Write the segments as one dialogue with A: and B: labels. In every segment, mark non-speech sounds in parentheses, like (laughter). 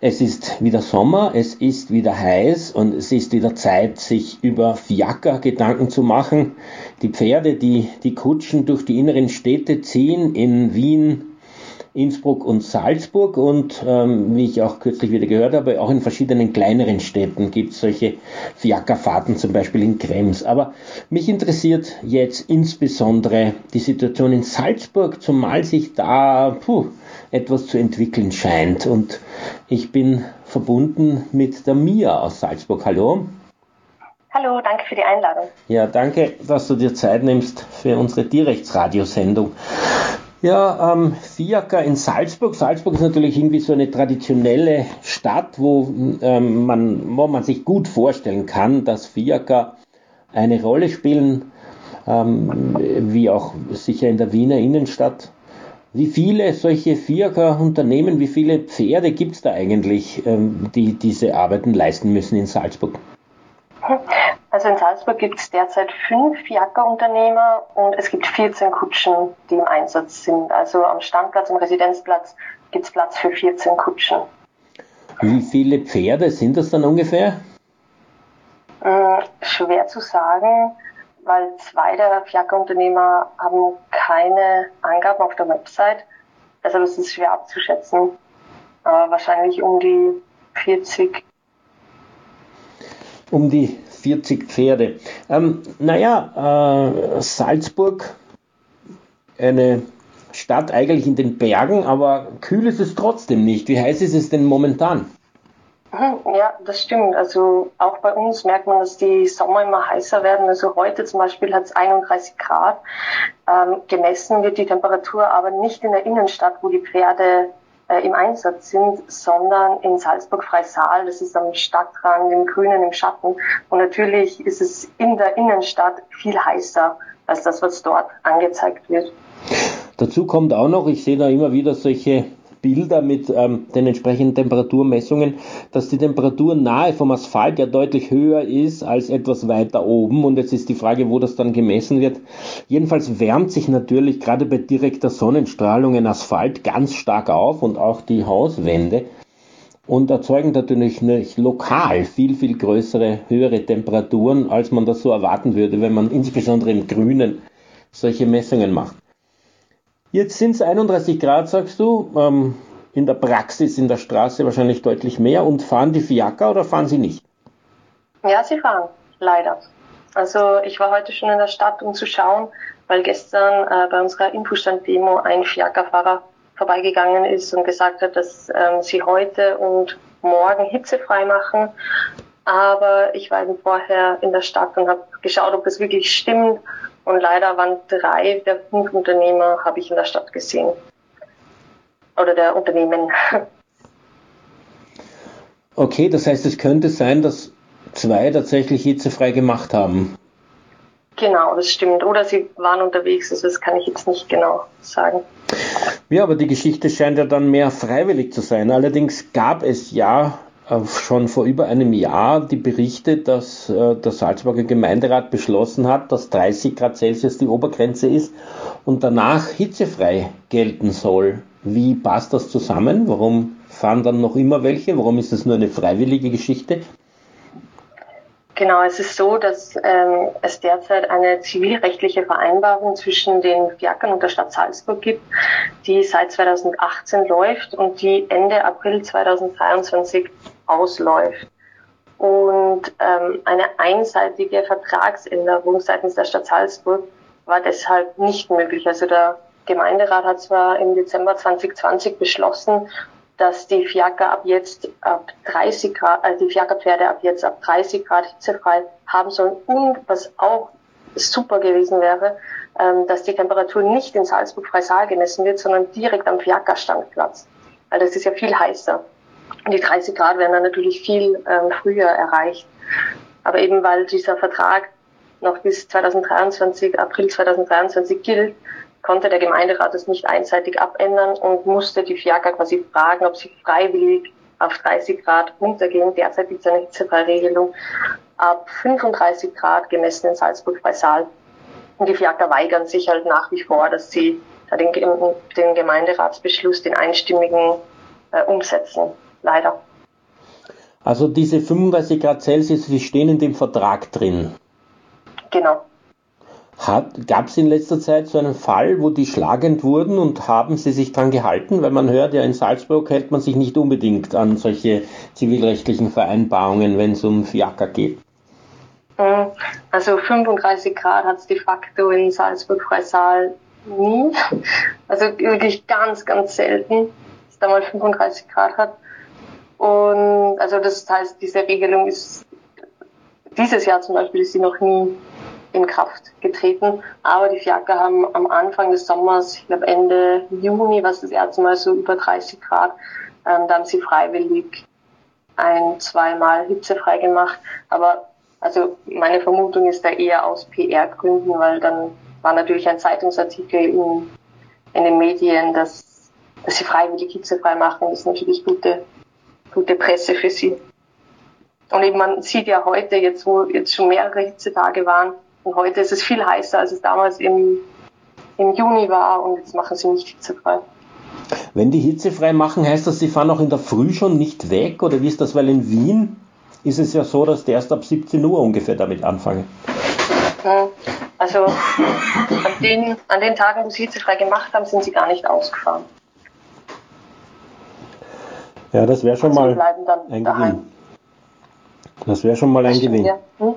A: Es ist wieder Sommer, es ist wieder heiß und es ist wieder Zeit, sich über Fiaker Gedanken zu machen. Die Pferde, die die Kutschen durch die inneren Städte ziehen, in Wien, Innsbruck und Salzburg und ähm, wie ich auch kürzlich wieder gehört habe, auch in verschiedenen kleineren Städten gibt es solche Fiakerfahrten, zum Beispiel in Krems. Aber mich interessiert jetzt insbesondere die Situation in Salzburg, zumal sich da puh, etwas zu entwickeln scheint. Und ich bin verbunden mit der Mia aus Salzburg. Hallo.
B: Hallo, danke für die Einladung.
A: Ja, danke, dass du dir Zeit nimmst für unsere Tierrechtsradiosendung. Ja, ähm, Fiaker in Salzburg. Salzburg ist natürlich irgendwie so eine traditionelle Stadt, wo, ähm, man, wo man sich gut vorstellen kann, dass Fiaker eine Rolle spielen, ähm, wie auch sicher in der Wiener Innenstadt. Wie viele solche Fiaker-Unternehmen, wie viele Pferde gibt es da eigentlich, ähm, die diese Arbeiten leisten müssen in Salzburg?
B: Also in Salzburg gibt es derzeit fünf Fiaker-Unternehmer und es gibt 14 Kutschen, die im Einsatz sind. Also am Standplatz, am Residenzplatz gibt es Platz für 14 Kutschen.
A: Wie viele Pferde sind das dann ungefähr?
B: Hm, schwer zu sagen, weil zwei der Fiaker-Unternehmer haben keine Angaben auf der Website. Deshalb ist es schwer abzuschätzen. Aber wahrscheinlich um die 40.
A: Um die 40 Pferde. Ähm, naja, äh, Salzburg, eine Stadt eigentlich in den Bergen, aber kühl ist es trotzdem nicht. Wie heiß ist es denn momentan?
B: Mhm, ja, das stimmt. Also auch bei uns merkt man, dass die Sommer immer heißer werden. Also heute zum Beispiel hat es 31 Grad. Ähm, gemessen wird die Temperatur aber nicht in der Innenstadt, wo die Pferde äh, im Einsatz sind, sondern in Salzburg-Freisaal. Das ist am Stadtrand, im Grünen, im Schatten. Und natürlich ist es in der Innenstadt viel heißer als das, was dort angezeigt wird.
A: Dazu kommt auch noch, ich sehe da immer wieder solche Bilder mit ähm, den entsprechenden Temperaturmessungen, dass die Temperatur nahe vom Asphalt ja deutlich höher ist als etwas weiter oben. Und jetzt ist die Frage, wo das dann gemessen wird. Jedenfalls wärmt sich natürlich gerade bei direkter Sonnenstrahlung ein Asphalt ganz stark auf und auch die Hauswände und erzeugen natürlich lokal viel, viel größere, höhere Temperaturen, als man das so erwarten würde, wenn man insbesondere im Grünen solche Messungen macht. Jetzt sind es 31 Grad, sagst du. Ähm, in der Praxis, in der Straße wahrscheinlich deutlich mehr. Und fahren die Fiaker oder fahren sie nicht?
B: Ja, sie fahren, leider. Also ich war heute schon in der Stadt, um zu schauen, weil gestern äh, bei unserer Infostand-Demo ein Fiakerfahrer vorbeigegangen ist und gesagt hat, dass ähm, sie heute und morgen hitzefrei machen. Aber ich war eben vorher in der Stadt und habe geschaut, ob das wirklich stimmt. Und leider waren drei der fünf Unternehmer, habe ich in der Stadt gesehen. Oder der Unternehmen. (laughs)
A: Okay, das heißt, es könnte sein, dass zwei tatsächlich hitzefrei gemacht haben.
B: Genau, das stimmt. Oder sie waren unterwegs, also das kann ich jetzt nicht genau sagen.
A: Ja, aber die Geschichte scheint ja dann mehr freiwillig zu sein. Allerdings gab es ja schon vor über einem Jahr die Berichte, dass äh, der Salzburger Gemeinderat beschlossen hat, dass 30 Grad Celsius die Obergrenze ist und danach hitzefrei gelten soll. Wie passt das zusammen? Warum fahren dann noch immer welche? Warum ist das nur eine freiwillige Geschichte?
B: Genau, es ist so, dass ähm, es derzeit eine zivilrechtliche Vereinbarung zwischen den Fiakern und der Stadt Salzburg gibt, die seit 2018 läuft und die Ende April 2023 ausläuft. Und ähm, eine einseitige Vertragsänderung seitens der Stadt Salzburg war deshalb nicht möglich. Also der Gemeinderat hat zwar im Dezember 2020 beschlossen, dass die Fiaker ab jetzt ab 30 Grad, also die Fiakerpferde ab jetzt ab 30 Grad hitzefrei haben sollen und was auch super gewesen wäre, ähm, dass die Temperatur nicht in Salzburg-Freisaal gemessen wird, sondern direkt am Fiakerstandplatz. Weil das ist ja viel heißer. Die 30 Grad werden dann natürlich viel ähm, früher erreicht. Aber eben weil dieser Vertrag noch bis 2023, April 2023 gilt, konnte der Gemeinderat das nicht einseitig abändern und musste die FIAKA quasi fragen, ob sie freiwillig auf 30 Grad runtergehen. Derzeit gibt es eine Hitzefreiregelung ab 35 Grad gemessen in Salzburg bei Saal. Und die FIAKA weigern sich halt nach wie vor, dass sie den, den Gemeinderatsbeschluss, den einstimmigen, äh, umsetzen. Leider.
A: Also diese 35 Grad Celsius, die stehen in dem Vertrag drin.
B: Genau.
A: Gab es in letzter Zeit so einen Fall, wo die schlagend wurden und haben sie sich dran gehalten? Weil man hört ja, in Salzburg hält man sich nicht unbedingt an solche zivilrechtlichen Vereinbarungen, wenn es um Fiaker geht.
B: Mhm. Also 35 Grad hat es de facto in Salzburg-Freisaal nie. Also wirklich ganz, ganz selten, dass es da mal 35 Grad hat. Und also das heißt, diese Regelung ist dieses Jahr zum Beispiel ist sie noch nie in Kraft getreten. Aber die Fiaker haben am Anfang des Sommers, ich glaube Ende Juni, was das erste Mal so über 30 Grad, ähm, da haben sie freiwillig ein, zweimal hitzefrei gemacht. Aber also meine Vermutung ist da eher aus PR-Gründen, weil dann war natürlich ein Zeitungsartikel in, in den Medien, dass, dass sie freiwillig hitzefrei machen. Das ist natürlich gute, gute Presse für sie. Und eben man sieht ja heute, jetzt wo jetzt schon mehrere Hitzetage waren, und heute ist es viel heißer, als es damals im, im Juni war und jetzt machen sie nicht hitzefrei.
A: Wenn die hitzefrei machen, heißt das, sie fahren auch in der Früh schon nicht weg oder wie ist das? Weil in Wien ist es ja so, dass die erst ab 17 Uhr ungefähr damit anfangen.
B: Also an den, an den Tagen, wo sie hitzefrei gemacht haben, sind sie gar nicht ausgefahren.
A: Ja, das wäre schon also mal ein Gewinn. Das wäre schon mal ein Gewinn. Ja. Hm?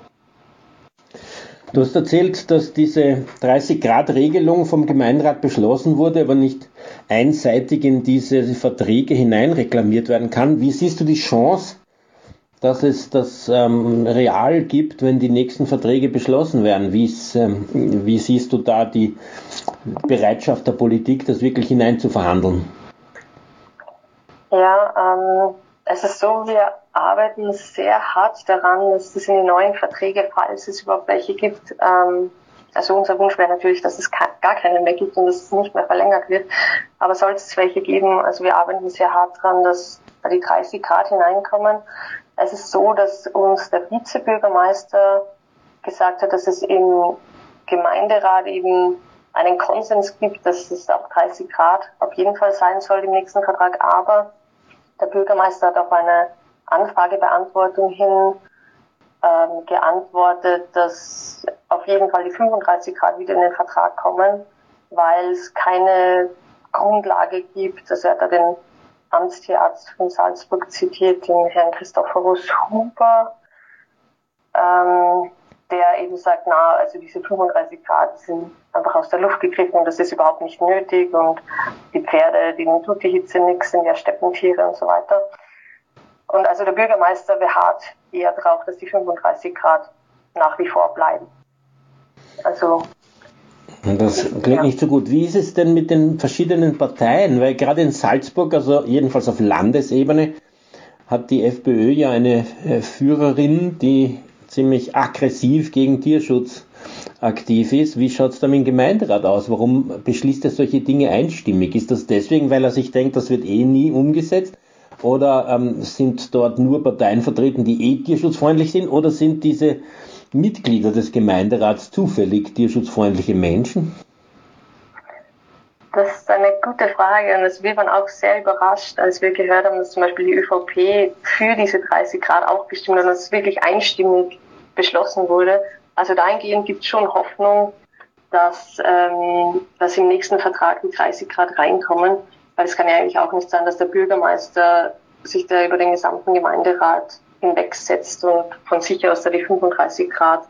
A: Du hast erzählt, dass diese 30-Grad-Regelung vom Gemeinderat beschlossen wurde, aber nicht einseitig in diese Verträge hineinreklamiert werden kann. Wie siehst du die Chance, dass es das ähm, real gibt, wenn die nächsten Verträge beschlossen werden? Ähm, wie siehst du da die Bereitschaft der Politik, das wirklich hineinzuverhandeln?
B: Ja, ähm, es ist so, wir arbeiten sehr hart daran, dass es in die neuen Verträge, falls es überhaupt welche gibt, ähm, also unser Wunsch wäre natürlich, dass es gar keine mehr gibt und dass es nicht mehr verlängert wird. Aber sollte es welche geben, also wir arbeiten sehr hart daran, dass da die 30 Grad hineinkommen. Es ist so, dass uns der Vizebürgermeister gesagt hat, dass es im Gemeinderat eben einen Konsens gibt, dass es auf 30 Grad auf jeden Fall sein soll im nächsten Vertrag. Aber der Bürgermeister hat auf eine Anfragebeantwortung hin ähm, geantwortet, dass auf jeden Fall die 35 Grad wieder in den Vertrag kommen, weil es keine Grundlage gibt. Also er hat da den Amtstierarzt von Salzburg zitiert, den Herrn Christophorus Huber, ähm, der eben sagt, na, also diese 35 Grad sind einfach aus der Luft gegriffen und das ist überhaupt nicht nötig und die Pferde, denen tut die Hitze nichts, sind ja Steppentiere und so weiter. Und also der Bürgermeister beharrt eher darauf, dass die 35 Grad nach wie vor bleiben. Also
A: das klingt nicht so gut. Wie ist es denn mit den verschiedenen Parteien? Weil gerade in Salzburg, also jedenfalls auf Landesebene, hat die FPÖ ja eine äh, Führerin, die ziemlich aggressiv gegen Tierschutz aktiv ist. Wie schaut es da mit dem Gemeinderat aus? Warum beschließt er solche Dinge einstimmig? Ist das deswegen, weil er sich denkt, das wird eh nie umgesetzt? Oder ähm, sind dort nur Parteien vertreten, die eh tierschutzfreundlich sind? Oder sind diese Mitglieder des Gemeinderats zufällig tierschutzfreundliche Menschen?
B: Das ist eine gute Frage und wir waren auch sehr überrascht, als wir gehört haben, dass zum Beispiel die ÖVP für diese 30 Grad auch gestimmt hat und dass es wirklich einstimmig beschlossen wurde. Also dahingehend gibt es schon Hoffnung, dass, ähm, dass im nächsten Vertrag die 30 Grad reinkommen, weil es kann ja eigentlich auch nicht sein, dass der Bürgermeister sich da über den gesamten Gemeinderat hinwegsetzt und von sich aus da die 35 Grad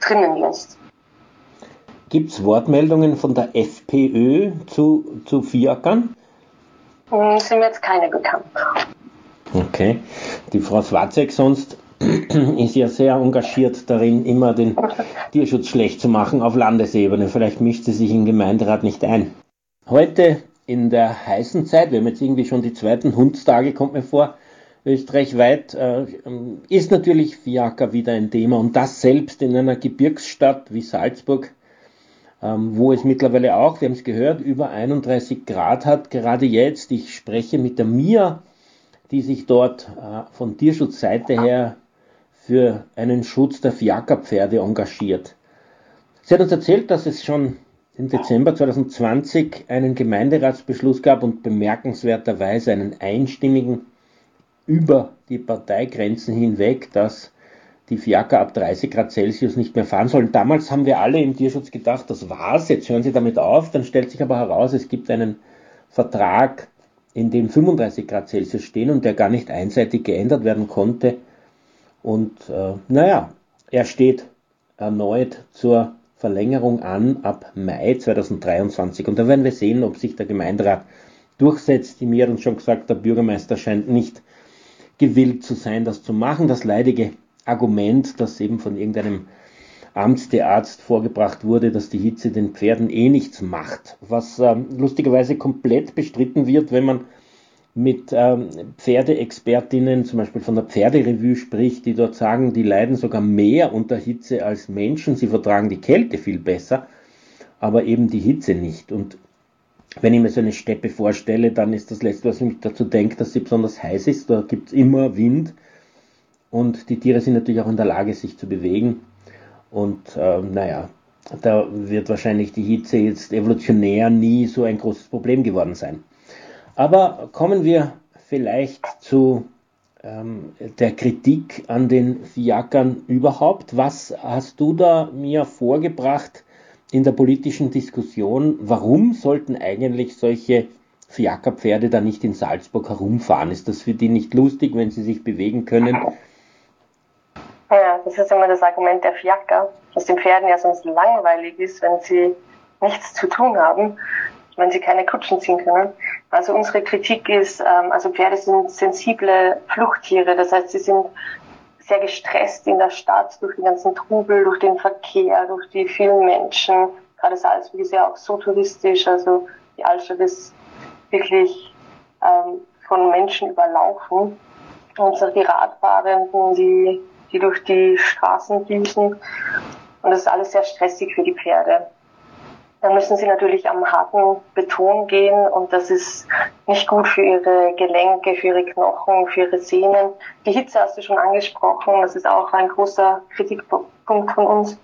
B: drinnen lässt.
A: Gibt es Wortmeldungen von der FPÖ zu, zu Fiakern?
B: Sind mir jetzt keine bekannt.
A: Okay. Die Frau Swarzek sonst (clears throat) ist ja sehr engagiert darin, immer den (laughs) Tierschutz schlecht zu machen auf Landesebene. Vielleicht mischt sie sich im Gemeinderat nicht ein. Heute in der heißen Zeit, wir haben jetzt irgendwie schon die zweiten Hundstage, kommt mir vor, österreichweit, äh, ist natürlich Fiaker wieder ein Thema und das selbst in einer Gebirgsstadt wie Salzburg wo es mittlerweile auch, wir haben es gehört, über 31 Grad hat. Gerade jetzt, ich spreche mit der Mia, die sich dort äh, von Tierschutzseite her für einen Schutz der Fiakerpferde engagiert. Sie hat uns erzählt, dass es schon im Dezember 2020 einen Gemeinderatsbeschluss gab und bemerkenswerterweise einen einstimmigen über die Parteigrenzen hinweg, dass die Fiaker ab 30 Grad Celsius nicht mehr fahren sollen. Damals haben wir alle im Tierschutz gedacht, das war's, jetzt hören Sie damit auf. Dann stellt sich aber heraus, es gibt einen Vertrag, in dem 35 Grad Celsius stehen und der gar nicht einseitig geändert werden konnte. Und äh, naja, er steht erneut zur Verlängerung an ab Mai 2023. Und da werden wir sehen, ob sich der Gemeinderat durchsetzt. Die mir hat uns schon gesagt, der Bürgermeister scheint nicht gewillt zu sein, das zu machen. Das leidige Argument, das eben von irgendeinem Amtstierarzt vorgebracht wurde, dass die Hitze den Pferden eh nichts macht, was ähm, lustigerweise komplett bestritten wird, wenn man mit ähm, Pferdeexpertinnen, zum Beispiel von der Pferderevue spricht, die dort sagen, die leiden sogar mehr unter Hitze als Menschen, sie vertragen die Kälte viel besser, aber eben die Hitze nicht. Und wenn ich mir so eine Steppe vorstelle, dann ist das Letzte, was ich mich dazu denke, dass sie besonders heiß ist. Da gibt es immer Wind und die Tiere sind natürlich auch in der Lage, sich zu bewegen. Und äh, naja, da wird wahrscheinlich die Hitze jetzt evolutionär nie so ein großes Problem geworden sein. Aber kommen wir vielleicht zu ähm, der Kritik an den Fiakern überhaupt. Was hast du da mir vorgebracht? in der politischen Diskussion, warum sollten eigentlich solche Fiakerpferde da nicht in Salzburg herumfahren? Ist das für die nicht lustig, wenn sie sich bewegen können?
B: Ja, das ist immer das Argument der Fiaker, dass den Pferden ja sonst langweilig ist, wenn sie nichts zu tun haben, wenn sie keine Kutschen ziehen können. Also unsere Kritik ist, ähm, also Pferde sind sensible Fluchttiere, das heißt, sie sind sehr gestresst in der Stadt durch den ganzen Trubel, durch den Verkehr, durch die vielen Menschen. Gerade Salzburg ist ja auch so touristisch, also die Altstadt ist wirklich ähm, von Menschen überlaufen. Und auch die Radfahrenden, die, die durch die Straßen düsen. Und das ist alles sehr stressig für die Pferde dann müssen sie natürlich am harten Beton gehen und das ist nicht gut für ihre Gelenke, für ihre Knochen, für ihre Sehnen. Die Hitze hast du schon angesprochen, das ist auch ein großer Kritikpunkt von uns.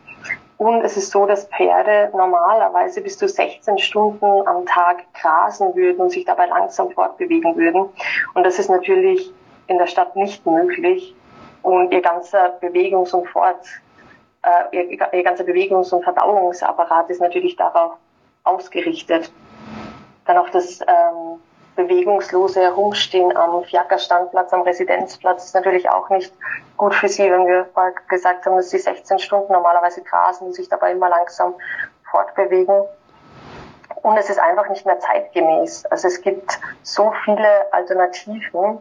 B: Und es ist so, dass Pferde normalerweise bis zu 16 Stunden am Tag grasen würden und sich dabei langsam fortbewegen würden. Und das ist natürlich in der Stadt nicht möglich. Und ihr ganzer Bewegungs- und Fort äh, ihr, ihr ganzer Bewegungs- und Verdauungsapparat ist natürlich darauf ausgerichtet. Dann auch das ähm, bewegungslose Herumstehen am Fiaker-Standplatz, am Residenzplatz ist natürlich auch nicht gut für sie, wenn wir gesagt haben, dass sie 16 Stunden normalerweise grasen und sich dabei immer langsam fortbewegen. Und es ist einfach nicht mehr zeitgemäß. Also es gibt so viele Alternativen,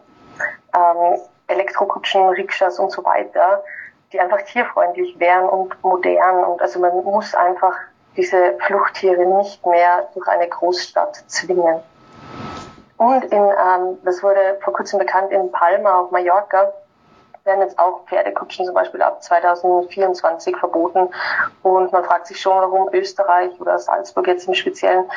B: ähm, Elektrokutschen, Rikschas und so weiter, die einfach tierfreundlich wären und modern. Und also man muss einfach diese Fluchttiere nicht mehr durch eine Großstadt zwingen. Und in, ähm, das wurde vor kurzem bekannt, in Palma auf Mallorca werden jetzt auch Pferdekutschen zum Beispiel ab 2024 verboten. Und man fragt sich schon, warum Österreich oder Salzburg jetzt im Speziellen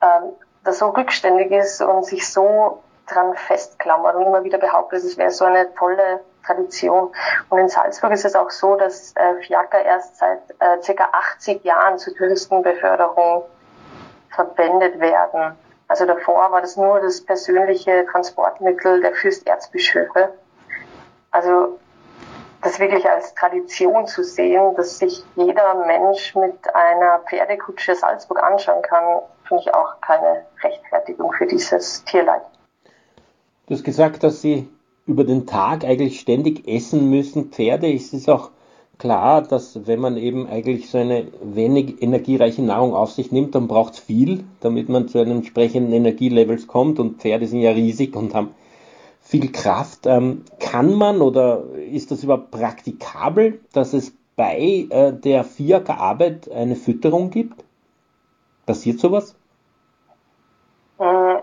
B: ähm, das so rückständig ist und sich so dran festklammert und immer wieder behauptet, es wäre so eine tolle Tradition. Und in Salzburg ist es auch so, dass äh, Fiaker erst seit äh, circa 80 Jahren zur Touristenbeförderung verwendet werden. Also davor war das nur das persönliche Transportmittel der Fürsterzbischöfe. Also das wirklich als Tradition zu sehen, dass sich jeder Mensch mit einer Pferdekutsche Salzburg anschauen kann, finde ich auch keine Rechtfertigung für dieses Tierleid.
A: Du hast gesagt, dass sie über den Tag eigentlich ständig essen müssen. Pferde ist es auch klar, dass wenn man eben eigentlich so eine wenig energiereiche Nahrung auf sich nimmt, dann braucht es viel, damit man zu einem entsprechenden Energielevels kommt. Und Pferde sind ja riesig und haben viel Kraft. Ähm, kann man oder ist das überhaupt praktikabel, dass es bei äh, der FIAK-Arbeit eine Fütterung gibt? Passiert sowas?
B: Äh,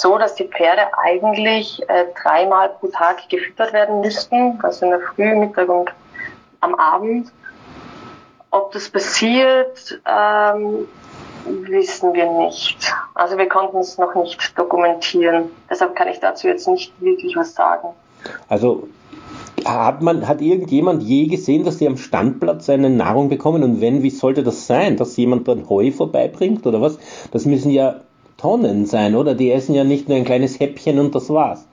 B: so, dass die Pferde eigentlich äh, dreimal pro Tag gefüttert werden müssten, also in der Früh, Mittag und am Abend. ob das passiert, ähm, wissen wir nicht. Also wir konnten es noch nicht dokumentieren. Deshalb kann ich dazu jetzt nicht wirklich was sagen.
A: Also hat man, hat irgendjemand je gesehen, dass sie am Standplatz eine Nahrung bekommen? Und wenn, wie sollte das sein? Dass jemand dann Heu vorbeibringt oder was? Das müssen ja Tonnen sein, oder? Die essen ja nicht nur ein kleines Häppchen und das war's.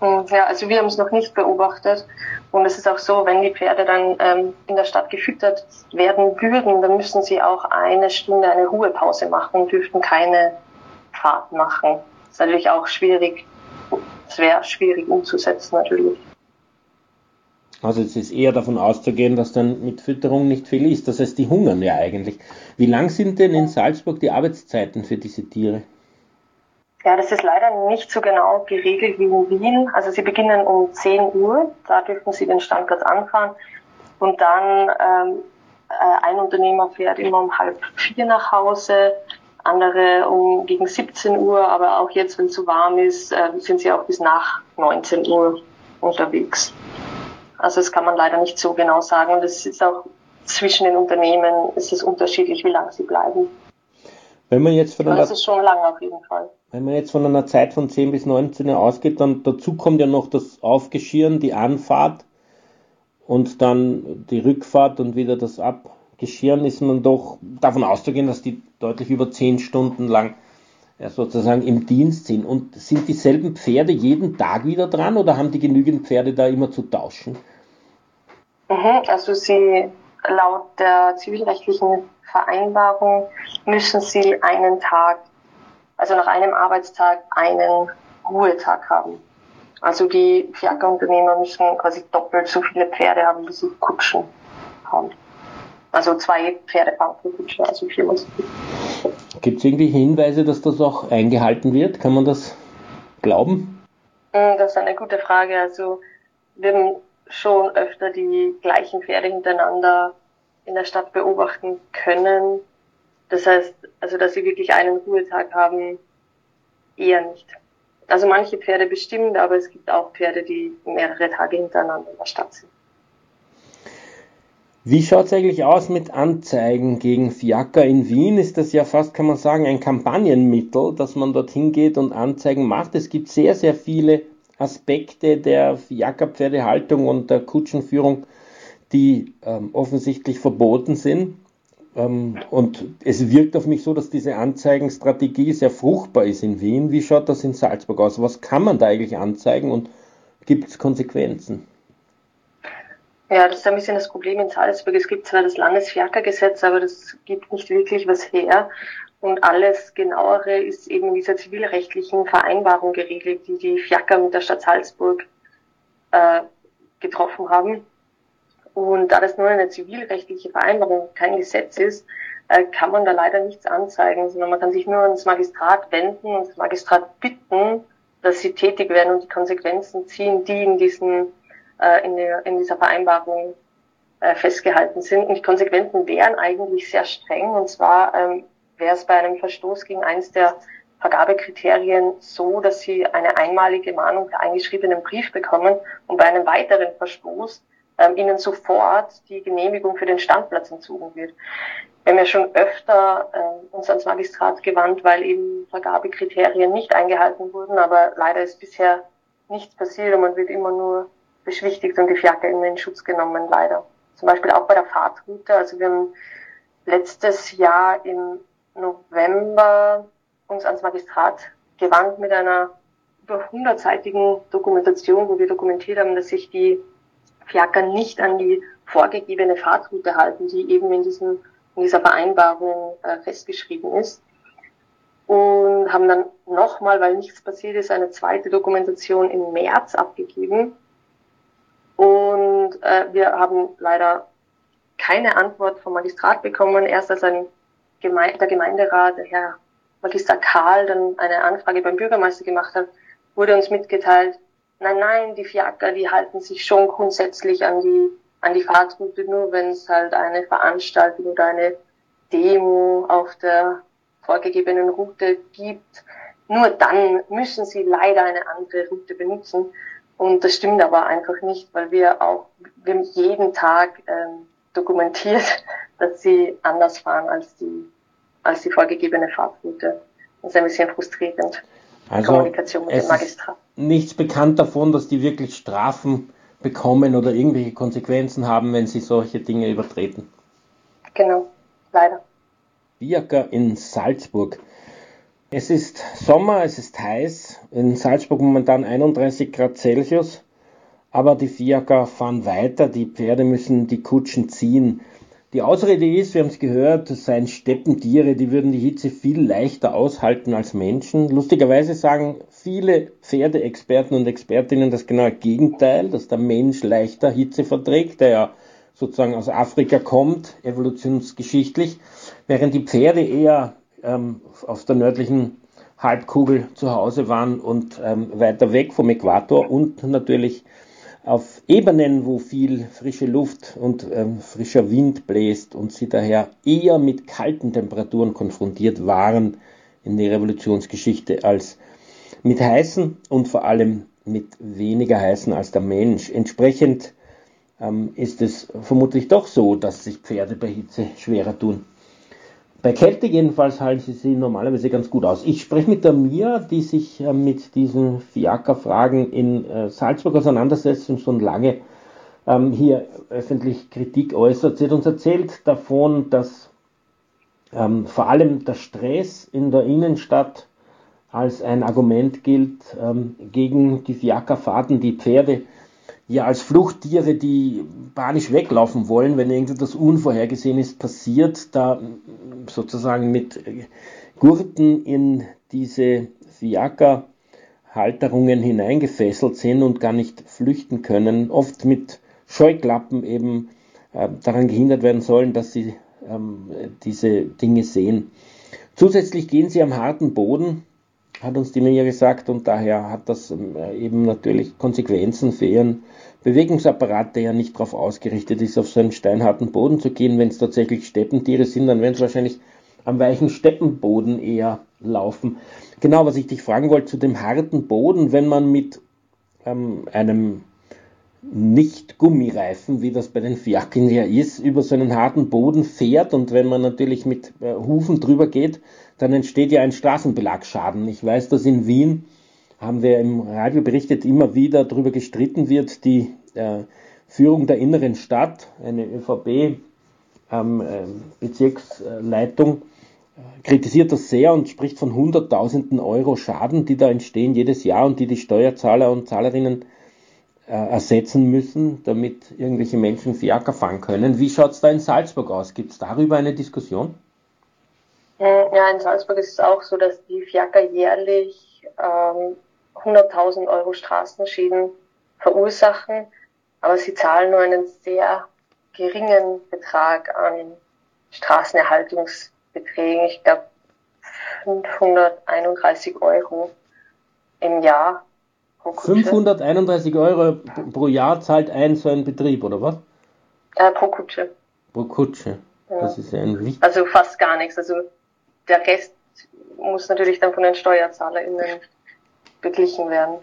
B: Hm, ja, also wir haben es noch nicht beobachtet. Und es ist auch so, wenn die Pferde dann ähm, in der Stadt gefüttert werden würden, dann müssen sie auch eine Stunde eine Ruhepause machen, dürften keine Fahrt machen. Das ist natürlich auch schwierig. Es wäre schwierig umzusetzen natürlich.
A: Also es ist eher davon auszugehen, dass dann mit Fütterung nicht viel ist. Das heißt, die hungern ja eigentlich. Wie lang sind denn in Salzburg die Arbeitszeiten für diese Tiere?
B: Ja, das ist leider nicht so genau geregelt wie in Wien. Also sie beginnen um 10 Uhr, da dürfen sie den Standplatz anfahren. Und dann ähm, äh, ein Unternehmer fährt immer um halb vier nach Hause, andere um gegen 17 Uhr, aber auch jetzt, wenn es zu warm ist, äh, sind sie auch bis nach 19 Uhr unterwegs. Also das kann man leider nicht so genau sagen. Und es ist auch zwischen den Unternehmen ist es unterschiedlich, wie lange sie bleiben.
A: Wenn man jetzt von einer,
B: das ist schon lang auf jeden Fall.
A: Wenn man jetzt von einer Zeit von 10 bis 19 Uhr ausgeht, dann dazu kommt ja noch das Aufgeschirren, die Anfahrt und dann die Rückfahrt und wieder das Abgeschirren, ist man doch davon auszugehen, dass die deutlich über 10 Stunden lang ja, sozusagen im Dienst sind. Und sind dieselben Pferde jeden Tag wieder dran oder haben die genügend Pferde da immer zu tauschen?
B: Mhm, also sie laut der zivilrechtlichen Vereinbarung müssen sie einen Tag, also nach einem Arbeitstag einen Ruhetag haben. Also die Fiakerunternehmer müssen quasi doppelt so viele Pferde haben, wie sie Kutschen haben. Also zwei Pferde pro Kutsche, also viermal so.
A: Gibt es irgendwie Hinweise, dass das auch eingehalten wird? Kann man das glauben?
B: Hm, das ist eine gute Frage. Also wir haben schon öfter die gleichen Pferde hintereinander in der Stadt beobachten können. Das heißt, also dass sie wirklich einen Ruhetag haben, eher nicht. Also manche Pferde bestimmt, aber es gibt auch Pferde, die mehrere Tage hintereinander in der Stadt sind.
A: Wie schaut es eigentlich aus mit Anzeigen gegen Fiaker in Wien? Ist das ja fast, kann man sagen, ein Kampagnenmittel, dass man dorthin geht und Anzeigen macht. Es gibt sehr, sehr viele Aspekte der Fiakerpferdehaltung und der Kutschenführung, die ähm, offensichtlich verboten sind. Ähm, und es wirkt auf mich so, dass diese Anzeigenstrategie sehr fruchtbar ist in Wien. Wie schaut das in Salzburg aus? Was kann man da eigentlich anzeigen und gibt es Konsequenzen?
B: Ja, das ist ein bisschen das Problem in Salzburg. Es gibt zwar das Landesfiakergesetz, aber das gibt nicht wirklich was her. Und alles genauere ist eben in dieser zivilrechtlichen Vereinbarung geregelt, die die Fiaker mit der Stadt Salzburg äh, getroffen haben. Und da das nur eine zivilrechtliche Vereinbarung, kein Gesetz ist, äh, kann man da leider nichts anzeigen, sondern man kann sich nur ans Magistrat wenden und das Magistrat bitten, dass sie tätig werden und die Konsequenzen ziehen, die in diesen äh, in, der, in dieser Vereinbarung äh, festgehalten sind. Und die Konsequenzen wären eigentlich sehr streng. Und zwar ähm, wäre es bei einem Verstoß gegen eines der Vergabekriterien so, dass sie eine einmalige Mahnung per eingeschriebenen Brief bekommen und bei einem weiteren Verstoß ähm, ihnen sofort die Genehmigung für den Standplatz entzogen wird. Wir haben ja schon öfter äh, uns ans Magistrat gewandt, weil eben Vergabekriterien nicht eingehalten wurden, aber leider ist bisher nichts passiert und man wird immer nur beschwichtigt und die Fiaker immer in Schutz genommen, leider. Zum Beispiel auch bei der Fahrtroute. Also wir haben letztes Jahr im November uns ans Magistrat gewandt mit einer über hundertseitigen Dokumentation, wo wir dokumentiert haben, dass sich die Fiaker nicht an die vorgegebene Fahrtroute halten, die eben in, diesem, in dieser Vereinbarung äh, festgeschrieben ist. Und haben dann nochmal, weil nichts passiert ist, eine zweite Dokumentation im März abgegeben. Und äh, wir haben leider keine Antwort vom Magistrat bekommen. Erst als ein Geme der Gemeinderat, der Herr Magister Karl, dann eine Anfrage beim Bürgermeister gemacht hat, wurde uns mitgeteilt, nein, nein, die Fiaker, die halten sich schon grundsätzlich an die, an die Fahrtroute, nur wenn es halt eine Veranstaltung oder eine Demo auf der vorgegebenen Route gibt. Nur dann müssen sie leider eine andere Route benutzen. Und das stimmt aber einfach nicht, weil wir auch, wir haben jeden Tag ähm, dokumentiert, (laughs) dass sie anders fahren als die, als die vorgegebene Fahrtroute. Das ist ein bisschen frustrierend.
A: Also Kommunikation mit dem Magistrat. Nichts bekannt davon, dass die wirklich Strafen bekommen oder irgendwelche Konsequenzen haben, wenn sie solche Dinge übertreten.
B: Genau, leider.
A: Viaker in Salzburg. Es ist Sommer, es ist heiß. In Salzburg momentan 31 Grad Celsius. Aber die Fiaker fahren weiter, die Pferde müssen die Kutschen ziehen. Die Ausrede ist, wir haben es gehört, es seien Steppentiere, die würden die Hitze viel leichter aushalten als Menschen. Lustigerweise sagen viele Pferdeexperten und Expertinnen das genaue Gegenteil, dass der Mensch leichter Hitze verträgt, der ja sozusagen aus Afrika kommt, evolutionsgeschichtlich, während die Pferde eher ähm, auf der nördlichen Halbkugel zu Hause waren und ähm, weiter weg vom Äquator und natürlich auf Ebenen, wo viel frische Luft und ähm, frischer Wind bläst und sie daher eher mit kalten Temperaturen konfrontiert waren in der Revolutionsgeschichte als mit heißen und vor allem mit weniger heißen als der Mensch. Entsprechend ähm, ist es vermutlich doch so, dass sich Pferde bei Hitze schwerer tun. Bei Kälte jedenfalls halten sie sich normalerweise ganz gut aus. Ich spreche mit der Mia, die sich äh, mit diesen Fiaker-Fragen in äh, Salzburg auseinandersetzt und schon lange ähm, hier öffentlich Kritik äußert. Sie hat uns erzählt davon, dass ähm, vor allem der Stress in der Innenstadt als ein Argument gilt ähm, gegen die Fiakerfahrten, die Pferde ja als Fluchttiere, die panisch weglaufen wollen, wenn irgendetwas Unvorhergesehenes passiert, da sozusagen mit Gurten in diese Fiaker-Halterungen hineingefesselt sind und gar nicht flüchten können, oft mit Scheuklappen eben äh, daran gehindert werden sollen, dass sie ähm, diese Dinge sehen. Zusätzlich gehen sie am harten Boden, hat uns die Mia gesagt, und daher hat das ähm, eben natürlich Konsequenzen für ihren Bewegungsapparat, der ja nicht darauf ausgerichtet ist, auf so einen steinharten Boden zu gehen. Wenn es tatsächlich Steppentiere sind, dann werden es wahrscheinlich am weichen Steppenboden eher laufen. Genau, was ich dich fragen wollte zu dem harten Boden, wenn man mit ähm, einem nicht Gummireifen, wie das bei den Fiaken ja ist, über so einen harten Boden fährt und wenn man natürlich mit äh, Hufen drüber geht, dann entsteht ja ein Straßenbelagschaden. Ich weiß, dass in Wien haben wir im Radio berichtet, immer wieder darüber gestritten wird, die äh, Führung der inneren Stadt, eine ÖVP-Bezirksleitung, ähm, äh, kritisiert das sehr und spricht von Hunderttausenden Euro Schaden, die da entstehen jedes Jahr und die die Steuerzahler und Zahlerinnen äh, ersetzen müssen, damit irgendwelche Menschen Fiaker fahren können. Wie schaut es da in Salzburg aus? Gibt es darüber eine Diskussion?
B: Ja, in Salzburg ist es auch so, dass die Fiaker jährlich ähm, 100.000 Euro Straßenschäden verursachen, aber sie zahlen nur einen sehr geringen Betrag an Straßenerhaltungsbeträgen. Ich glaube 531 Euro im Jahr.
A: Pro 531 Euro pro Jahr zahlt ein so ein Betrieb, oder was?
B: Äh, pro Kutsche.
A: Pro Kutsche. Ja. Das ist ein
B: wichtig. Also fast gar nichts. Also der Rest muss natürlich dann von den SteuerzahlerInnen beglichen werden.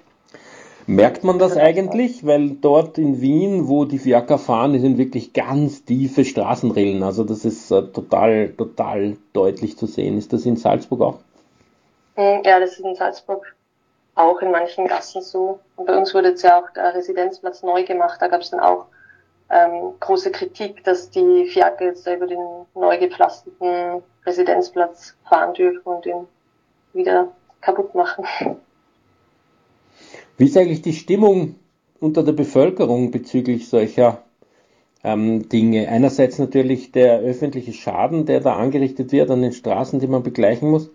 A: Merkt man das eigentlich? Weil dort in Wien, wo die Fiaker fahren, sind wirklich ganz tiefe Straßenrillen. Also das ist äh, total, total deutlich zu sehen. Ist das in Salzburg auch?
B: Hm, ja, das ist in Salzburg auch in manchen Gassen so. Und bei uns wurde jetzt ja auch der Residenzplatz neu gemacht. Da gab es dann auch ähm, große Kritik, dass die Fiaker jetzt da über den neu gepflasterten Residenzplatz fahren dürfen und den wieder kaputt machen.
A: Wie ist eigentlich die Stimmung unter der Bevölkerung bezüglich solcher ähm, Dinge? Einerseits natürlich der öffentliche Schaden, der da angerichtet wird an den Straßen, die man begleichen muss,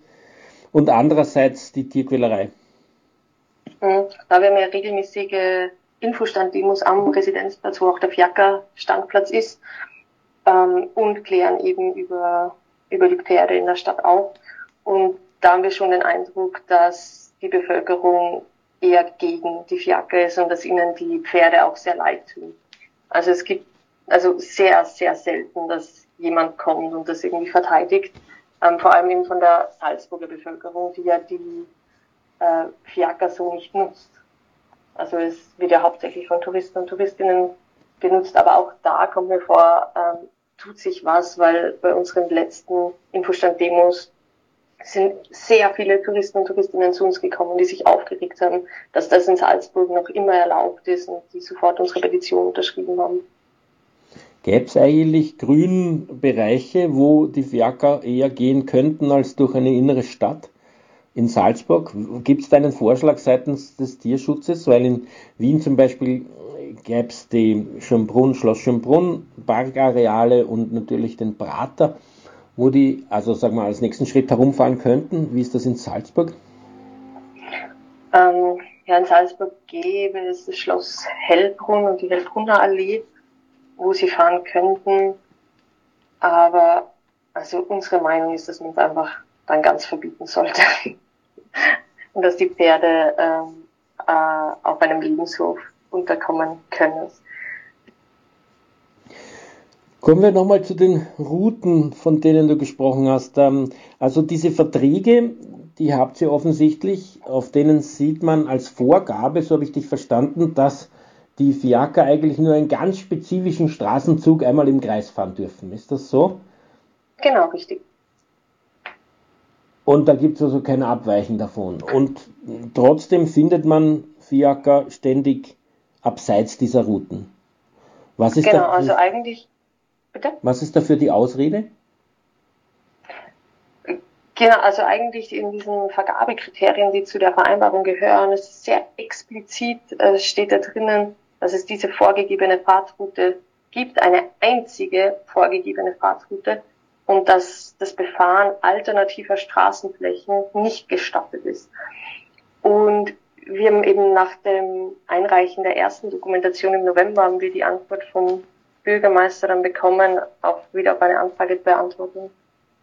A: und andererseits die Tierquälerei.
B: Mhm. Da wir haben ja regelmäßige Infostandimos am Residenzplatz, wo auch der Fiaker-Standplatz ist, ähm, und klären eben über, über die Pferde in der Stadt auf. Und da haben wir schon den Eindruck, dass die Bevölkerung eher gegen die Fiaker ist und dass ihnen die Pferde auch sehr leid tun. Also es gibt also sehr, sehr selten, dass jemand kommt und das irgendwie verteidigt. Ähm, vor allem eben von der Salzburger Bevölkerung, die ja die äh, Fiaker so nicht nutzt. Also es wird ja hauptsächlich von Touristen und Touristinnen benutzt, aber auch da kommt mir vor, ähm, tut sich was, weil bei unseren letzten Infostand-Demos sind sehr viele Touristen und Touristinnen zu uns gekommen, die sich aufgeregt haben, dass das in Salzburg noch immer erlaubt ist und die sofort unsere Petition unterschrieben haben.
A: Gäbe es eigentlich grünen Bereiche, wo die Fiaker eher gehen könnten als durch eine innere Stadt? In Salzburg gibt es da einen Vorschlag seitens des Tierschutzes, weil in Wien zum Beispiel gäbe es die Schönbrunn, Schloss Schönbrunn, Parkareale und natürlich den Prater wo die, also sagen wir, als nächsten Schritt herumfahren könnten? Wie ist das in Salzburg?
B: Ähm, ja, in Salzburg gäbe es das Schloss Hellbrunn und die Hellbrunner Allee, wo sie fahren könnten. Aber also unsere Meinung ist, dass man es einfach dann ganz verbieten sollte. (laughs) und dass die Pferde ähm, äh, auf einem Lebenshof unterkommen können.
A: Kommen wir nochmal zu den Routen, von denen du gesprochen hast. Ähm, also diese Verträge, die habt ihr offensichtlich, auf denen sieht man als Vorgabe, so habe ich dich verstanden, dass die Fiaker eigentlich nur einen ganz spezifischen Straßenzug einmal im Kreis fahren dürfen. Ist das so?
B: Genau, richtig.
A: Und da gibt es also keine Abweichen davon. Und trotzdem findet man Fiaker ständig abseits dieser Routen.
B: Was ist genau, da, also eigentlich
A: Bitte? Was ist dafür die Ausrede?
B: Genau, also eigentlich in diesen Vergabekriterien, die zu der Vereinbarung gehören, ist sehr explizit, äh, steht da drinnen, dass es diese vorgegebene Fahrtroute gibt, eine einzige vorgegebene Fahrtroute und dass das Befahren alternativer Straßenflächen nicht gestattet ist. Und wir haben eben nach dem Einreichen der ersten Dokumentation im November haben wir die Antwort vom Bürgermeister dann bekommen, auch wieder auf eine Anfrage beantworten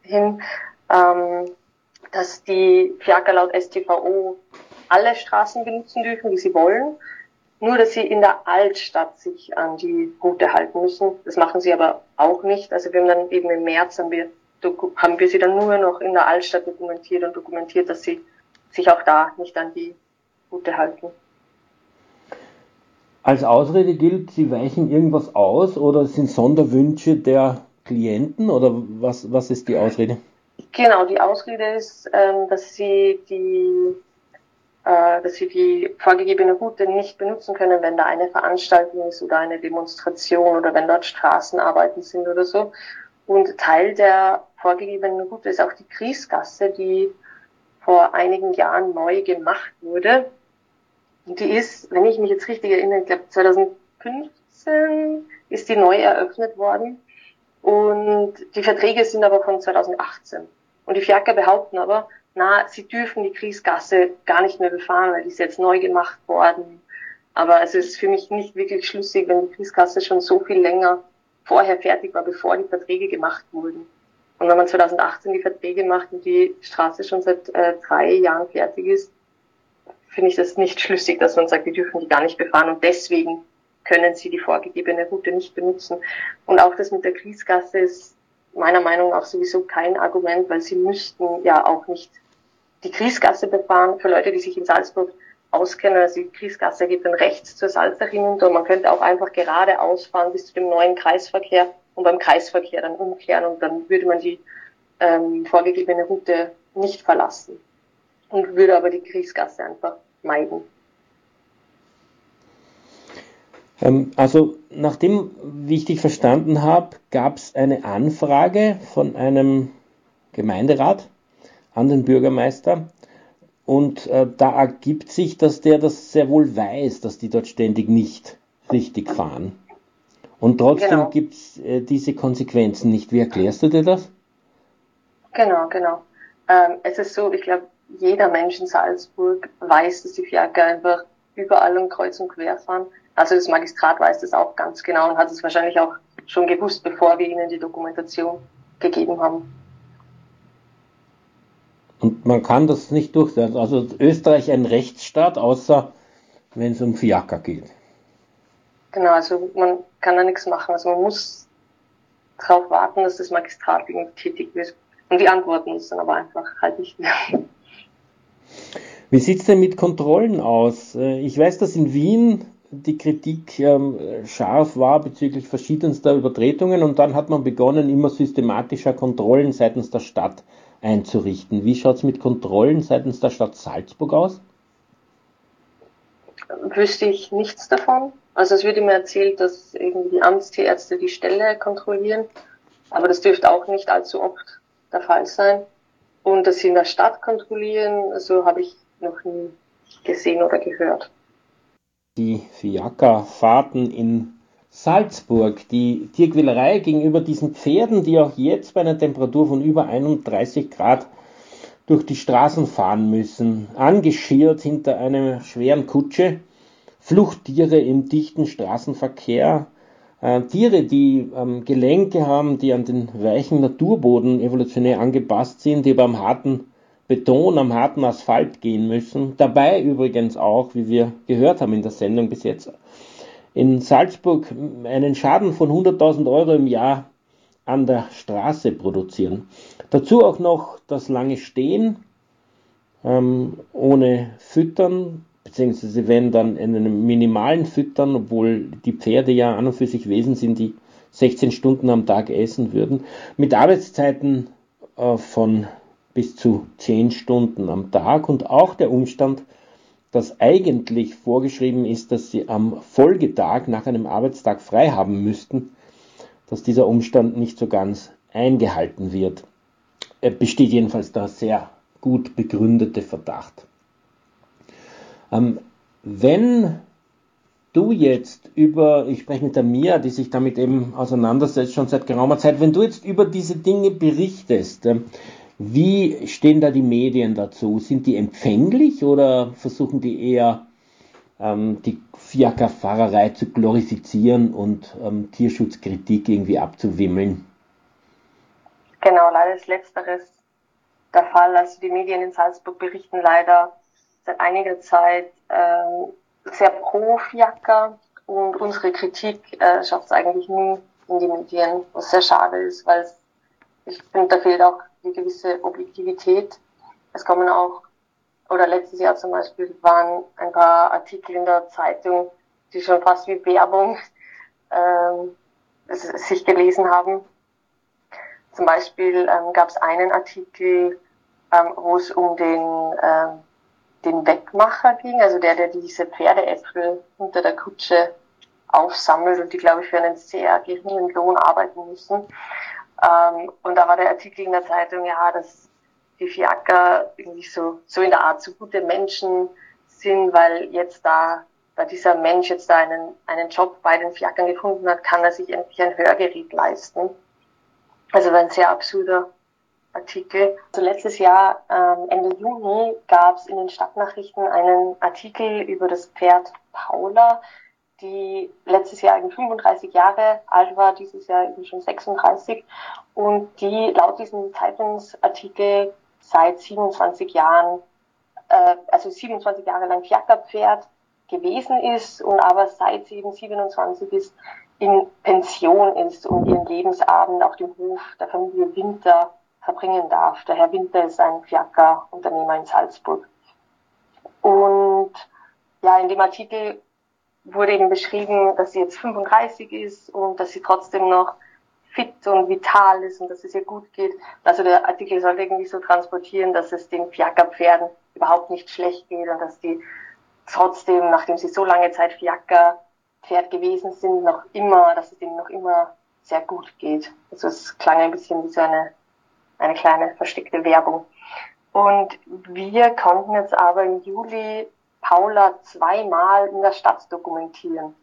B: hin, ähm, dass die Fiaker laut STVO alle Straßen benutzen dürfen, die sie wollen, nur dass sie in der Altstadt sich an die Route halten müssen. Das machen sie aber auch nicht. Also wir haben dann eben im März haben wir, haben wir sie dann nur noch in der Altstadt dokumentiert und dokumentiert, dass sie sich auch da nicht an die Route halten
A: als Ausrede gilt, sie weichen irgendwas aus oder sind Sonderwünsche der Klienten oder was, was ist die Ausrede?
B: Genau, die Ausrede ist, ähm, dass sie die äh, dass sie die vorgegebene Route nicht benutzen können, wenn da eine Veranstaltung ist oder eine Demonstration oder wenn dort Straßenarbeiten sind oder so. Und Teil der vorgegebenen Route ist auch die Kriesgasse, die vor einigen Jahren neu gemacht wurde die ist, wenn ich mich jetzt richtig erinnere, ich glaube 2015 ist die neu eröffnet worden. Und die Verträge sind aber von 2018. Und die Fiaker behaupten aber, na, sie dürfen die Kriesgasse gar nicht mehr befahren, weil die ist jetzt neu gemacht worden. Aber es ist für mich nicht wirklich schlüssig, wenn die Kriesgasse schon so viel länger vorher fertig war, bevor die Verträge gemacht wurden. Und wenn man 2018 die Verträge macht und die Straße schon seit äh, drei Jahren fertig ist, finde ich das nicht schlüssig, dass man sagt, wir dürfen die gar nicht befahren und deswegen können sie die vorgegebene Route nicht benutzen. Und auch das mit der Kiesgasse ist meiner Meinung nach sowieso kein Argument, weil sie müssten ja auch nicht die Kiesgasse befahren. Für Leute, die sich in Salzburg auskennen, also die Kiesgasse geht dann rechts zur Salzach hinunter und man könnte auch einfach geradeaus fahren bis zu dem neuen Kreisverkehr und beim Kreisverkehr dann umkehren und dann würde man die ähm, vorgegebene Route nicht verlassen und würde aber die Kriegsgasse einfach meiden.
A: Ähm, also, nachdem, wie ich dich verstanden habe, gab es eine Anfrage von einem Gemeinderat an den Bürgermeister. Und äh, da ergibt sich, dass der das sehr wohl weiß, dass die dort ständig nicht richtig fahren. Und trotzdem genau. gibt es äh, diese Konsequenzen nicht. Wie erklärst du dir das?
B: Genau, genau. Ähm, es ist so, ich glaube, jeder Mensch in Salzburg weiß, dass die Fiaker einfach überall und kreuz und quer fahren. Also das Magistrat weiß das auch ganz genau und hat es wahrscheinlich auch schon gewusst, bevor wir ihnen die Dokumentation gegeben haben.
A: Und man kann das nicht durchsetzen. Also Österreich ein Rechtsstaat, außer wenn es um Fiaker geht.
B: Genau, also man kann da nichts machen. Also man muss darauf warten, dass das Magistrat tätig wird. Und die antworten uns dann aber einfach halt nicht mehr.
A: Wie sieht's denn mit Kontrollen aus? Äh, ich weiß, dass in Wien die Kritik ähm, scharf war bezüglich verschiedenster Übertretungen und dann hat man begonnen, immer systematischer Kontrollen seitens der Stadt einzurichten. Wie schaut es mit Kontrollen seitens der Stadt Salzburg aus?
B: Wüsste ich nichts davon. Also es wird mir erzählt, dass irgendwie die Amtstierärzte die Stelle kontrollieren, aber das dürfte auch nicht allzu oft der Fall sein. Und dass sie in der Stadt kontrollieren, so habe ich noch nie gesehen oder gehört.
A: Die Fiaker-Fahrten in Salzburg, die Tierquälerei gegenüber diesen Pferden, die auch jetzt bei einer Temperatur von über 31 Grad durch die Straßen fahren müssen, angeschirrt hinter einer schweren Kutsche, Fluchttiere im dichten Straßenverkehr, äh, Tiere, die ähm, Gelenke haben, die an den weichen Naturboden evolutionär angepasst sind, die beim harten Beton am harten Asphalt gehen müssen. Dabei übrigens auch, wie wir gehört haben in der Sendung bis jetzt, in Salzburg einen Schaden von 100.000 Euro im Jahr an der Straße produzieren. Dazu auch noch das lange Stehen ähm, ohne Füttern, beziehungsweise wenn dann in einem minimalen Füttern, obwohl die Pferde ja an und für sich Wesen sind, die 16 Stunden am Tag essen würden, mit Arbeitszeiten äh, von bis zu 10 Stunden am Tag und auch der Umstand, dass eigentlich vorgeschrieben ist, dass sie am Folgetag nach einem Arbeitstag frei haben müssten, dass dieser Umstand nicht so ganz eingehalten wird. Er besteht jedenfalls der sehr gut begründete Verdacht. Ähm, wenn du jetzt über, ich spreche mit der Mia, die sich damit eben auseinandersetzt schon seit geraumer Zeit, wenn du jetzt über diese Dinge berichtest, ähm, wie stehen da die Medien dazu? Sind die empfänglich oder versuchen die eher ähm, die Fiaker-Fahrerei zu glorifizieren und ähm, Tierschutzkritik irgendwie abzuwimmeln?
B: Genau, leider ist letzteres der Fall. Also die Medien in Salzburg berichten leider seit einiger Zeit äh, sehr pro Fiaker und unsere Kritik äh, schafft es eigentlich nie in die Medien, was sehr schade ist, weil ich finde, da fehlt auch eine gewisse Objektivität. Es kommen auch, oder letztes Jahr zum Beispiel waren ein paar Artikel in der Zeitung, die schon fast wie Werbung ähm, sich gelesen haben. Zum Beispiel ähm, gab es einen Artikel, ähm, wo es um den, ähm, den Wegmacher ging, also der, der diese Pferdeäpfel unter der Kutsche aufsammelt und die, glaube ich, für einen sehr geringen Lohn arbeiten müssen. Ähm, und da war der Artikel in der Zeitung, ja, dass die Fiaker irgendwie so, so in der Art so gute Menschen sind, weil jetzt da, da dieser Mensch jetzt da einen, einen Job bei den Fiakern gefunden hat, kann er sich endlich ein Hörgerät leisten. Also ein sehr absurder Artikel. Also letztes Jahr, ähm, Ende Juni, gab es in den Stadtnachrichten einen Artikel über das Pferd Paula, die letztes Jahr eben 35 Jahre alt war, dieses Jahr eben schon 36 und die laut diesem Zeitungsartikel seit 27 Jahren, äh, also 27 Jahre lang Fiakerpferd gewesen ist und aber seit sie eben 27 ist, in Pension ist und ihren Lebensabend auf dem Hof der Familie Winter verbringen darf. Der Herr Winter ist ein Fiaker-Unternehmer in Salzburg. Und ja, in dem Artikel wurde eben beschrieben, dass sie jetzt 35 ist und dass sie trotzdem noch fit und vital ist und dass es ihr gut geht. Also der Artikel sollte irgendwie so transportieren, dass es den Fiaker-Pferden überhaupt nicht schlecht geht und dass die trotzdem, nachdem sie so lange Zeit Fiaker-Pferd gewesen sind, noch immer, dass es ihnen noch immer sehr gut geht. Also es klang ein bisschen wie so eine, eine kleine versteckte Werbung. Und wir konnten jetzt aber im Juli Paula zweimal in der Stadt dokumentieren,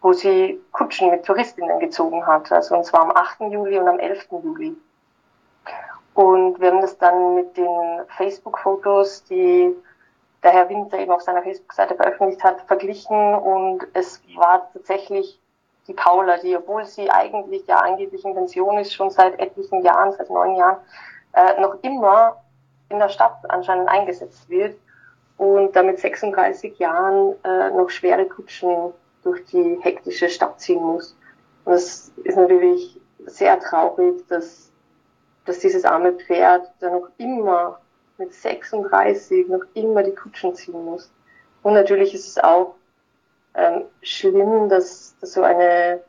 B: wo sie Kutschen mit Touristinnen gezogen hat, also und zwar am 8. Juli und am 11. Juli. Und wir haben das dann mit den Facebook-Fotos, die der Herr Winter eben auf seiner Facebook-Seite veröffentlicht hat, verglichen und es war tatsächlich die Paula, die, obwohl sie eigentlich ja angeblich in Pension ist, schon seit etlichen Jahren, seit neun Jahren, äh, noch immer in der Stadt anscheinend eingesetzt wird und damit 36 Jahren äh, noch schwere Kutschen durch die hektische Stadt ziehen muss. Und es ist natürlich sehr traurig, dass, dass dieses arme Pferd dann noch immer mit 36 noch immer die Kutschen ziehen muss. Und natürlich ist es auch ähm, schlimm, dass, dass so eine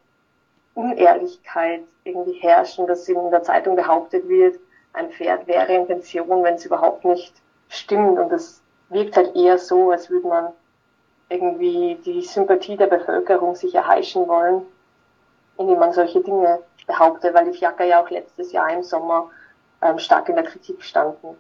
B: Unehrlichkeit irgendwie herrscht und dass in der Zeitung behauptet wird, ein Pferd wäre in Pension, wenn es überhaupt nicht stimmt. Und das wirkt halt eher so, als würde man irgendwie die Sympathie der Bevölkerung sich erheischen wollen, indem man solche Dinge behauptet, weil die Fiaker ja auch letztes Jahr im Sommer ähm, stark in der Kritik standen.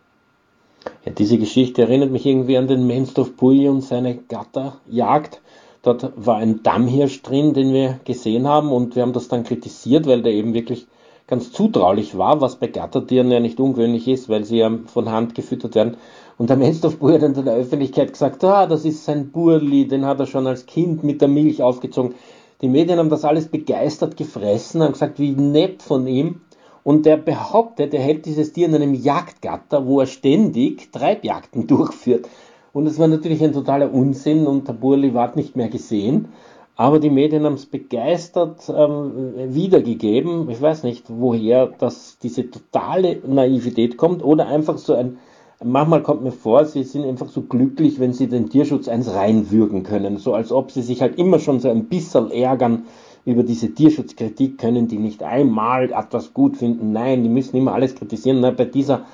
A: Ja, diese Geschichte erinnert mich irgendwie an den Menstorf Pui und seine Gatterjagd. Dort war ein Dammhirsch drin, den wir gesehen haben und wir haben das dann kritisiert, weil der eben wirklich ganz zutraulich war, was bei Gattertieren ja nicht ungewöhnlich ist, weil sie ja von Hand gefüttert werden. Und der Menstorf-Bur hat dann der Öffentlichkeit gesagt, ah, das ist sein Burli, den hat er schon als Kind mit der Milch aufgezogen. Die Medien haben das alles begeistert gefressen, haben gesagt, wie nett von ihm. Und der behauptet, er hält dieses Tier in einem Jagdgatter, wo er ständig Treibjagden (laughs) durchführt. Und es war natürlich ein totaler Unsinn und der Burli war nicht mehr gesehen. Aber die Medien haben es begeistert ähm, wiedergegeben. Ich weiß nicht, woher das, diese totale Naivität kommt oder einfach so ein, manchmal kommt mir vor, sie sind einfach so glücklich, wenn sie den Tierschutz eins reinwürgen können. So als ob sie sich halt immer schon so ein bisschen ärgern über diese Tierschutzkritik, können die nicht einmal etwas gut finden. Nein, die müssen immer alles kritisieren. Na, bei dieser,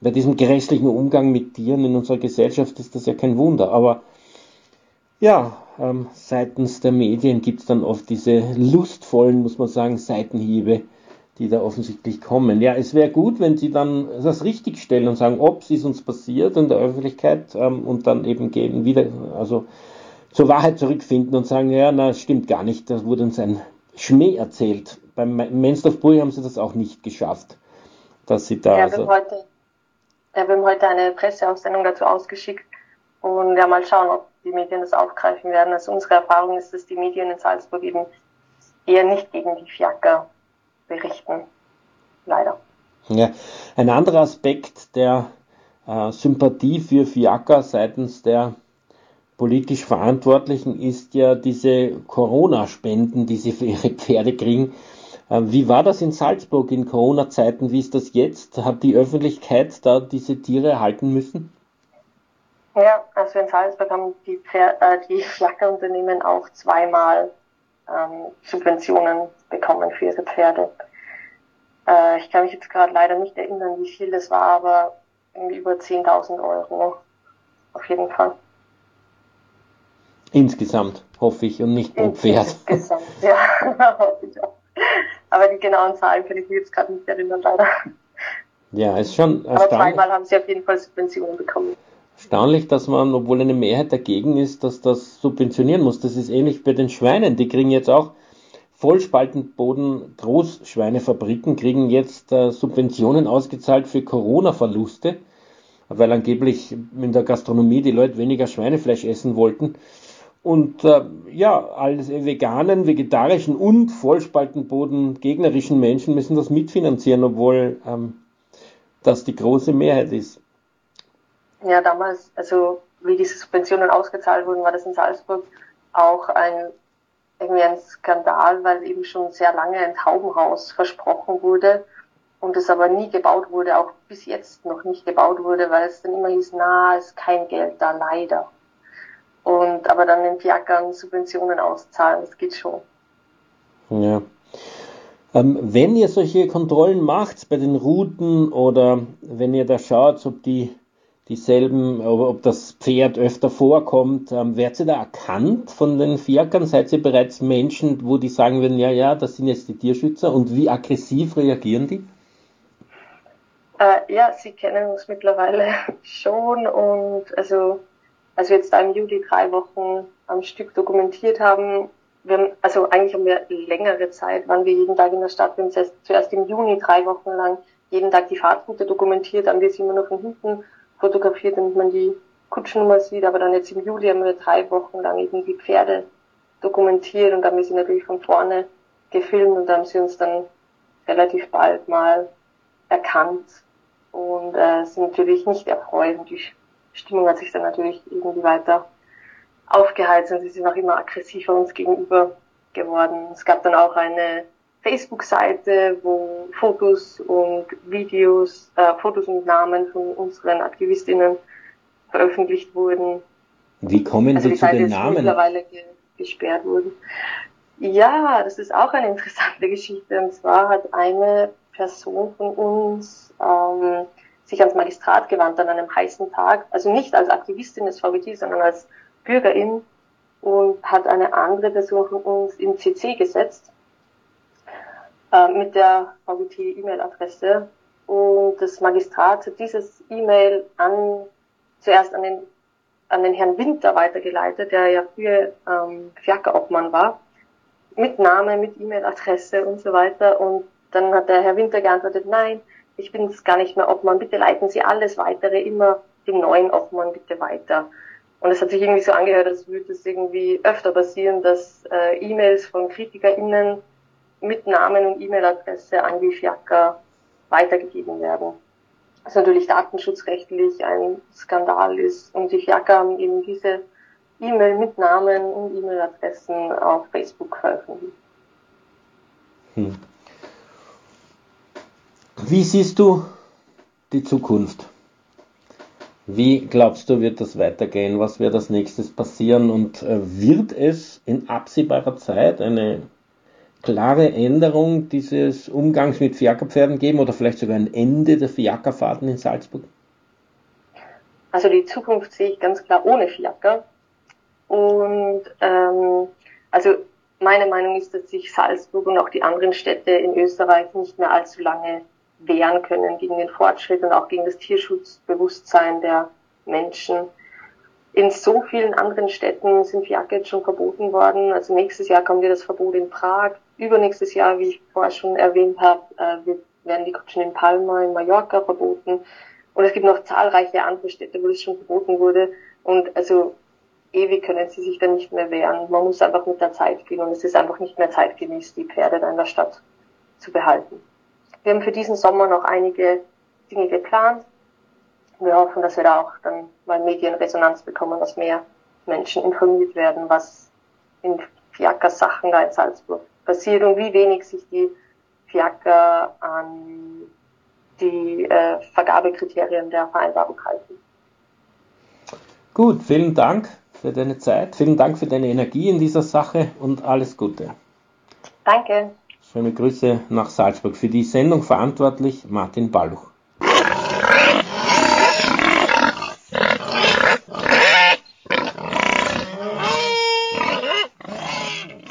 A: bei diesem grässlichen Umgang mit Tieren in unserer Gesellschaft ist das ja kein Wunder. Aber ja, ähm, seitens der Medien gibt es dann oft diese lustvollen, muss man sagen, Seitenhiebe, die da offensichtlich kommen. Ja, es wäre gut, wenn sie dann das richtigstellen und sagen, ob es ist uns passiert in der Öffentlichkeit ähm, und dann eben gehen wieder, also zur Wahrheit zurückfinden und sagen, ja, na, stimmt gar nicht, das wurde uns ein Schmäh erzählt. Beim Mensdorf Brühe haben sie das auch nicht geschafft, dass sie da.
B: Ja, wir, also, haben heute, ja, wir haben heute eine Presseaussendung dazu ausgeschickt und ja, mal schauen, ob die Medien das aufgreifen werden. Also unsere Erfahrung ist, dass die Medien in Salzburg eben eher nicht gegen die Fiaker berichten. Leider.
A: Ja, ein anderer Aspekt der äh, Sympathie für Fiaker seitens der politisch Verantwortlichen ist ja diese Corona-Spenden, die sie für ihre Pferde kriegen. Äh, wie war das in Salzburg in Corona-Zeiten? Wie ist das jetzt? Hat die Öffentlichkeit da diese Tiere erhalten müssen?
B: Ja, also in Salzburg haben die, Pfer äh, die Flackerunternehmen auch zweimal ähm, Subventionen bekommen für ihre Pferde. Äh, ich kann mich jetzt gerade leider nicht erinnern, wie viel das war, aber über 10.000 Euro auf jeden Fall.
A: Insgesamt, hoffe ich, und nicht pro Pferd.
B: Insgesamt, ja, (laughs) hoffe ich auch. Aber die genauen Zahlen kann ich mich jetzt gerade nicht erinnern, leider.
A: Ja, ist schon
B: erstaunlich. Aber zweimal haben sie auf jeden Fall Subventionen bekommen
A: erstaunlich, dass man, obwohl eine Mehrheit dagegen ist, dass das subventionieren muss. Das ist ähnlich bei den Schweinen. Die kriegen jetzt auch Vollspaltenboden, Großschweinefabriken kriegen jetzt äh, Subventionen ausgezahlt für Corona-Verluste, weil angeblich in der Gastronomie die Leute weniger Schweinefleisch essen wollten. Und äh, ja, alles veganen, vegetarischen und Vollspaltenboden gegnerischen Menschen müssen das mitfinanzieren, obwohl ähm, das die große Mehrheit ist.
B: Ja, damals, also wie diese Subventionen ausgezahlt wurden, war das in Salzburg auch ein irgendwie ein Skandal, weil eben schon sehr lange ein Taubenhaus versprochen wurde und es aber nie gebaut wurde, auch bis jetzt noch nicht gebaut wurde, weil es dann immer hieß, na, ist kein Geld da, leider. Und aber dann den Fiakern Subventionen auszahlen, das geht schon.
A: Ja. Ähm, wenn ihr solche Kontrollen macht bei den Routen oder wenn ihr da schaut, ob die dieselben, ob das Pferd öfter vorkommt. Ähm, werdet ihr da erkannt von den Fiakern? Seid ihr bereits Menschen, wo die sagen würden, ja, ja, das sind jetzt die Tierschützer und wie aggressiv reagieren die?
B: Äh, ja, sie kennen uns mittlerweile (laughs) schon und also, als wir jetzt da im Juli drei Wochen am Stück dokumentiert haben, wir also eigentlich haben wir längere Zeit, waren wir jeden Tag in der Stadt. Wir haben zuerst im Juni drei Wochen lang jeden Tag die Fahrtroute dokumentiert, haben wir sie immer nur von hinten fotografiert, damit man die Kutschennummer sieht. Aber dann jetzt im Juli haben wir drei Wochen lang eben die Pferde dokumentiert und dann haben sie natürlich von vorne gefilmt und haben sie uns dann relativ bald mal erkannt und äh, sind natürlich nicht erfreut und die Stimmung hat sich dann natürlich irgendwie weiter aufgeheizt und sie sind auch immer aggressiver uns gegenüber geworden. Es gab dann auch eine Facebook-Seite, wo Fotos und Videos, äh, Fotos und Namen von unseren Aktivistinnen veröffentlicht wurden.
A: Wie kommen also Sie zu den Namen?
B: gesperrt wurden. Ja, das ist auch eine interessante Geschichte. Und zwar hat eine Person von uns ähm, sich ans Magistrat gewandt an einem heißen Tag, also nicht als Aktivistin des VGT, sondern als Bürgerin und hat eine andere Person von uns in CC gesetzt äh, mit der VGT-E-Mail-Adresse und das Magistrat hat dieses E-Mail an zuerst an den an den Herrn Winter weitergeleitet, der ja früher ähm, Fiaker-Obmann war, mit Name, mit E-Mail-Adresse und so weiter. Und dann hat der Herr Winter geantwortet, nein, ich bin es gar nicht mehr Obmann, bitte leiten Sie alles weitere immer dem neuen Obmann bitte weiter. Und es hat sich irgendwie so angehört, als würde es irgendwie öfter passieren, dass äh, E-Mails von KritikerInnen mit Namen und E-Mail-Adresse an die Fiaker weitergegeben werden. Was natürlich datenschutzrechtlich ein Skandal ist. Und die Fiaker haben eben diese E-Mail mit Namen und E-Mail-Adressen auf Facebook veröffentlicht. Hm.
A: Wie siehst du die Zukunft? Wie glaubst du, wird das weitergehen? Was wird als nächstes passieren? Und äh, wird es in absehbarer Zeit eine klare Änderung dieses Umgangs mit Fiakerpferden geben oder vielleicht sogar ein Ende der Fiakerfahrten in Salzburg?
B: Also die Zukunft sehe ich ganz klar ohne Fiaker. Und ähm, also meine Meinung ist, dass sich Salzburg und auch die anderen Städte in Österreich nicht mehr allzu lange wehren können gegen den Fortschritt und auch gegen das Tierschutzbewusstsein der Menschen. In so vielen anderen Städten sind jetzt schon verboten worden. Also nächstes Jahr kommt ja das Verbot in Prag übernächstes Jahr, wie ich vorher schon erwähnt habe, äh, werden die Kutschen in Palma, in Mallorca verboten. Und es gibt noch zahlreiche andere Städte, wo das schon verboten wurde. Und also ewig können sie sich da nicht mehr wehren. Man muss einfach mit der Zeit gehen und es ist einfach nicht mehr zeitgemäß, die Pferde da in der Stadt zu behalten. Wir haben für diesen Sommer noch einige Dinge geplant. Wir hoffen, dass wir da auch dann mal Medienresonanz bekommen, dass mehr Menschen informiert werden, was in Fiaker Sachen da in Salzburg passiert und wie wenig sich die Fiaker an die äh, Vergabekriterien der Vereinbarung halten.
A: Gut, vielen Dank für deine Zeit, vielen Dank für deine Energie in dieser Sache und alles Gute.
B: Danke.
A: Schöne Grüße nach Salzburg. Für die Sendung verantwortlich Martin Balluch.